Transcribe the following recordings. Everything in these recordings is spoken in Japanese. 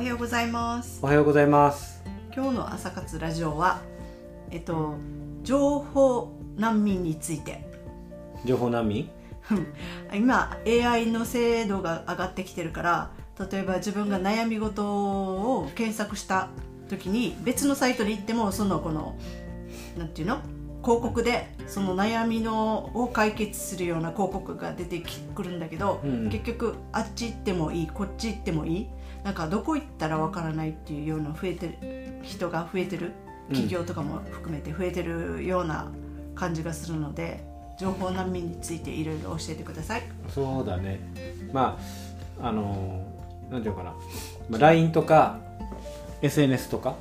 おはようございます。おはようございます。今日の朝活ラジオはえっと情報難民について。情報難民？今 AI の精度が上がってきてるから例えば自分が悩み事を検索した時に別のサイトに行ってもそのこのなんていうの？広告でその悩みのを解決するような広告が出てくるんだけど、うん。結局あっち行ってもいいこっち行ってもいいなんかどこ行ったらわからないっていうような増えてる人が増えてる企業とかも含めて増えてるような感じがするので情報難民についていろいろ教えてください。そうだね。まああのなんていうのかな、まあ、LINE とか SNS とか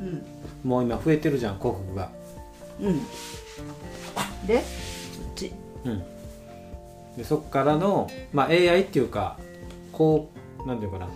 うん。もう今増えてるじゃん広告が。うん、でこっち。うん。でそっからの、まあ、AI っていうかこうなんていうかな。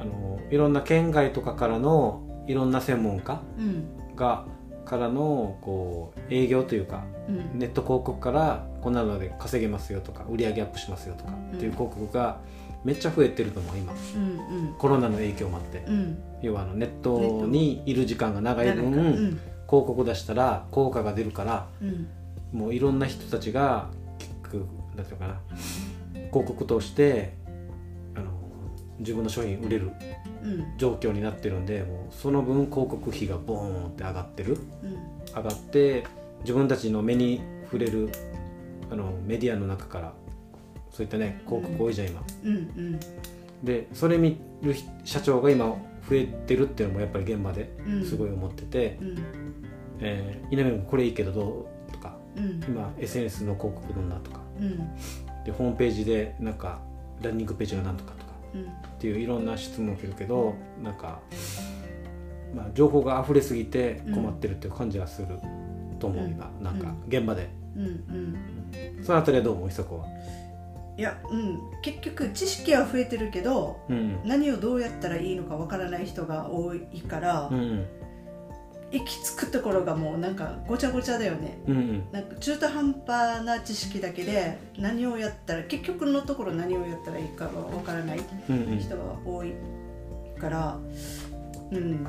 あのいろんな県外とかからのいろんな専門家うん。がからのこう営業というかうん。ネット広告からこんなので稼げますよとか売り上げアップしますよとかっていう広告がめっちゃ増えてると思う今。うんコロナの影響もあって。うん。うん要はあのネットにいる時間が長い分うん。広告出したら効果が出るからうん。もういろんな人たちがていうのかな。広告通して自分の商品売れるうん。状況になってるんでもうその分広告費がボーンって上がってる。うん。上がって自分たちの目に触れるあのメディアの中からそういったね広告多いじゃん今。うんうん。でそれ見る人社長が今増えてるっていうのもやっぱり現場でうん。すごい思っててうん「えー稲見君これいいけどどう?」とかうん。今 SNS の広告どんなとか。うん。でホームページでなんかランニングページがなんとかとっていういろんな質問を受けるけどなんか、まあ、情報が溢れすぎて困ってるっていう感じがすると思う、うん。今なんか現場で、うんうん。そのあたりはどう思う？久子は。いやうん。結局知識は増えてるけどうん。何をどうやったらいいのかわからない人が多いから、うんうん行き着くところがもうなんかごちゃごちゃだよね。うんうん。なんか中途半端な知識だけで何をやったら結局のところ何をやったらいいかはわからないうんうん。人が多いから。うん。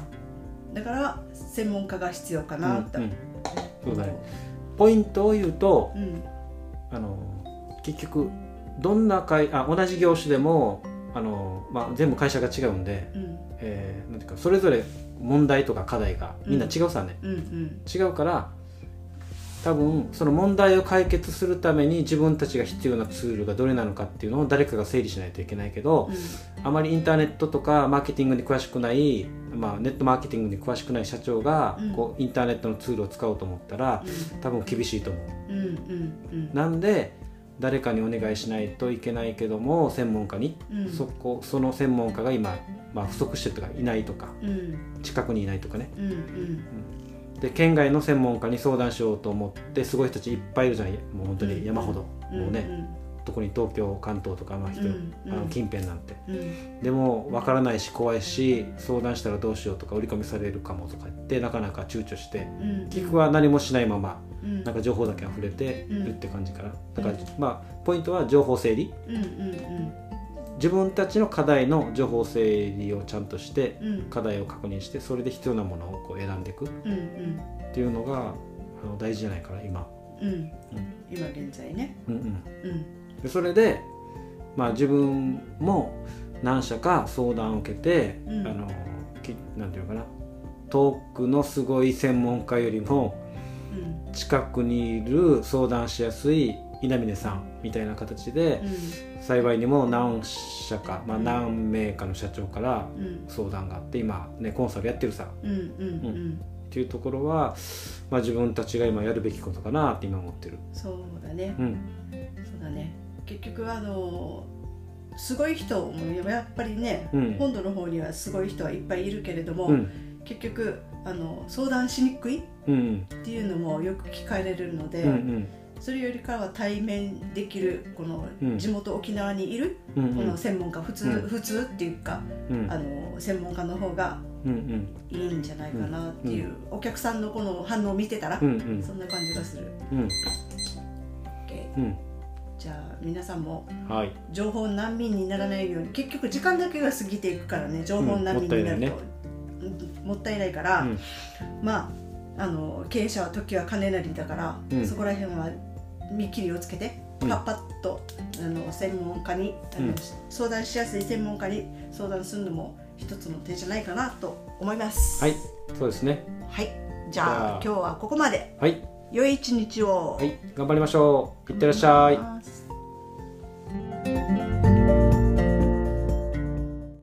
だから専門家が必要かなと、うんうん。そうだね。ポイントを言うとうん。あの結局どんな会あ同じ業種でもあの、まあ、全部会社が違うんで、うん。えーなんていうかそれぞれ問題とか課題がみんな違うさね、うんうん。違うから多分その問題を解決するために自分たちが必要なツールがどれなのかっていうのを誰かが整理しないといけないけど、あまりインターネットとかマーケティングに詳しくない、まあ、ネットマーケティングに詳しくない社長が、うん。こうインターネットのツールを使おうと思ったら多分厳しいと思う。うんうんうん。なんで誰かにお願いしないといけないけども専門家に、うん。そこその専門家が今、まあ、不足してるとかいないとかうん。近くにいないとかね。うんうん。で県外の専門家に相談しようと思ってすごい人たちいっぱいいるじゃんもう本当に山ほど、うんもうね、特に東京関東とかの人、うんうん。あの近辺なんて。うん。うんでも分からないし怖いし相談したらどうしようとか売り込みされるかもとか言ってなかなか躊躇してうん結局は何もしないままうん。なんか情報だけ溢れてうんるって感じかな。だからまあポイントは情報整理。うんうん自分たちの課題の情報整理をちゃんとしてうん。うん課題を確認してそれで必要なものをこう選んでいくっうんうん。ていうのがあの大事じゃないかな今、うん。今現在ね。うんうん、うん。でそれで、まあ、自分も何社か相談を受けて、うん。あのきなんていうのかな。遠くのすごい専門家よりもうん。近くにいる相談しやすい稲峰さんみたいな形で、幸いにも何社か、まあ、うん。何名かの社長からうん。うん相談があって今ねコンサルやってるさうんうんうん。っていうところは、まあ、自分たちが今やるべきことかなって今思ってる。そうだね。うん。そうだね。結局あのすごい人もやっぱりね、うん。本土の方にはすごい人はいっぱいいるけれども、うん。結局あの相談しにくいっうん。ていうのもよく聞かれるので、うんうんそれよりかは対面できるこのうん。地元沖縄にいるこの専門家普通、うん。普通っていうかうん。あの専門家の方がいいんじゃないかなっていう、お客さんのこの反応を見てたら、そんな感じがする。じじゃあ皆さんもはい。情報難民にならないように結局時間だけが過ぎていくからね情報難民になると、うん。もったいないから、うん。まああの経営者は時は金なりだから、うん。そこら辺は見切りをつけてうん。パッパッと、あの専門家にあの、うん。相談しやすい専門家に相談するのも一つの手じゃないかなと思います。はい。そうですね。はい、じゃあ今日はここまで。はい。良い一日を、はい。頑張りましょう。いってらっしゃい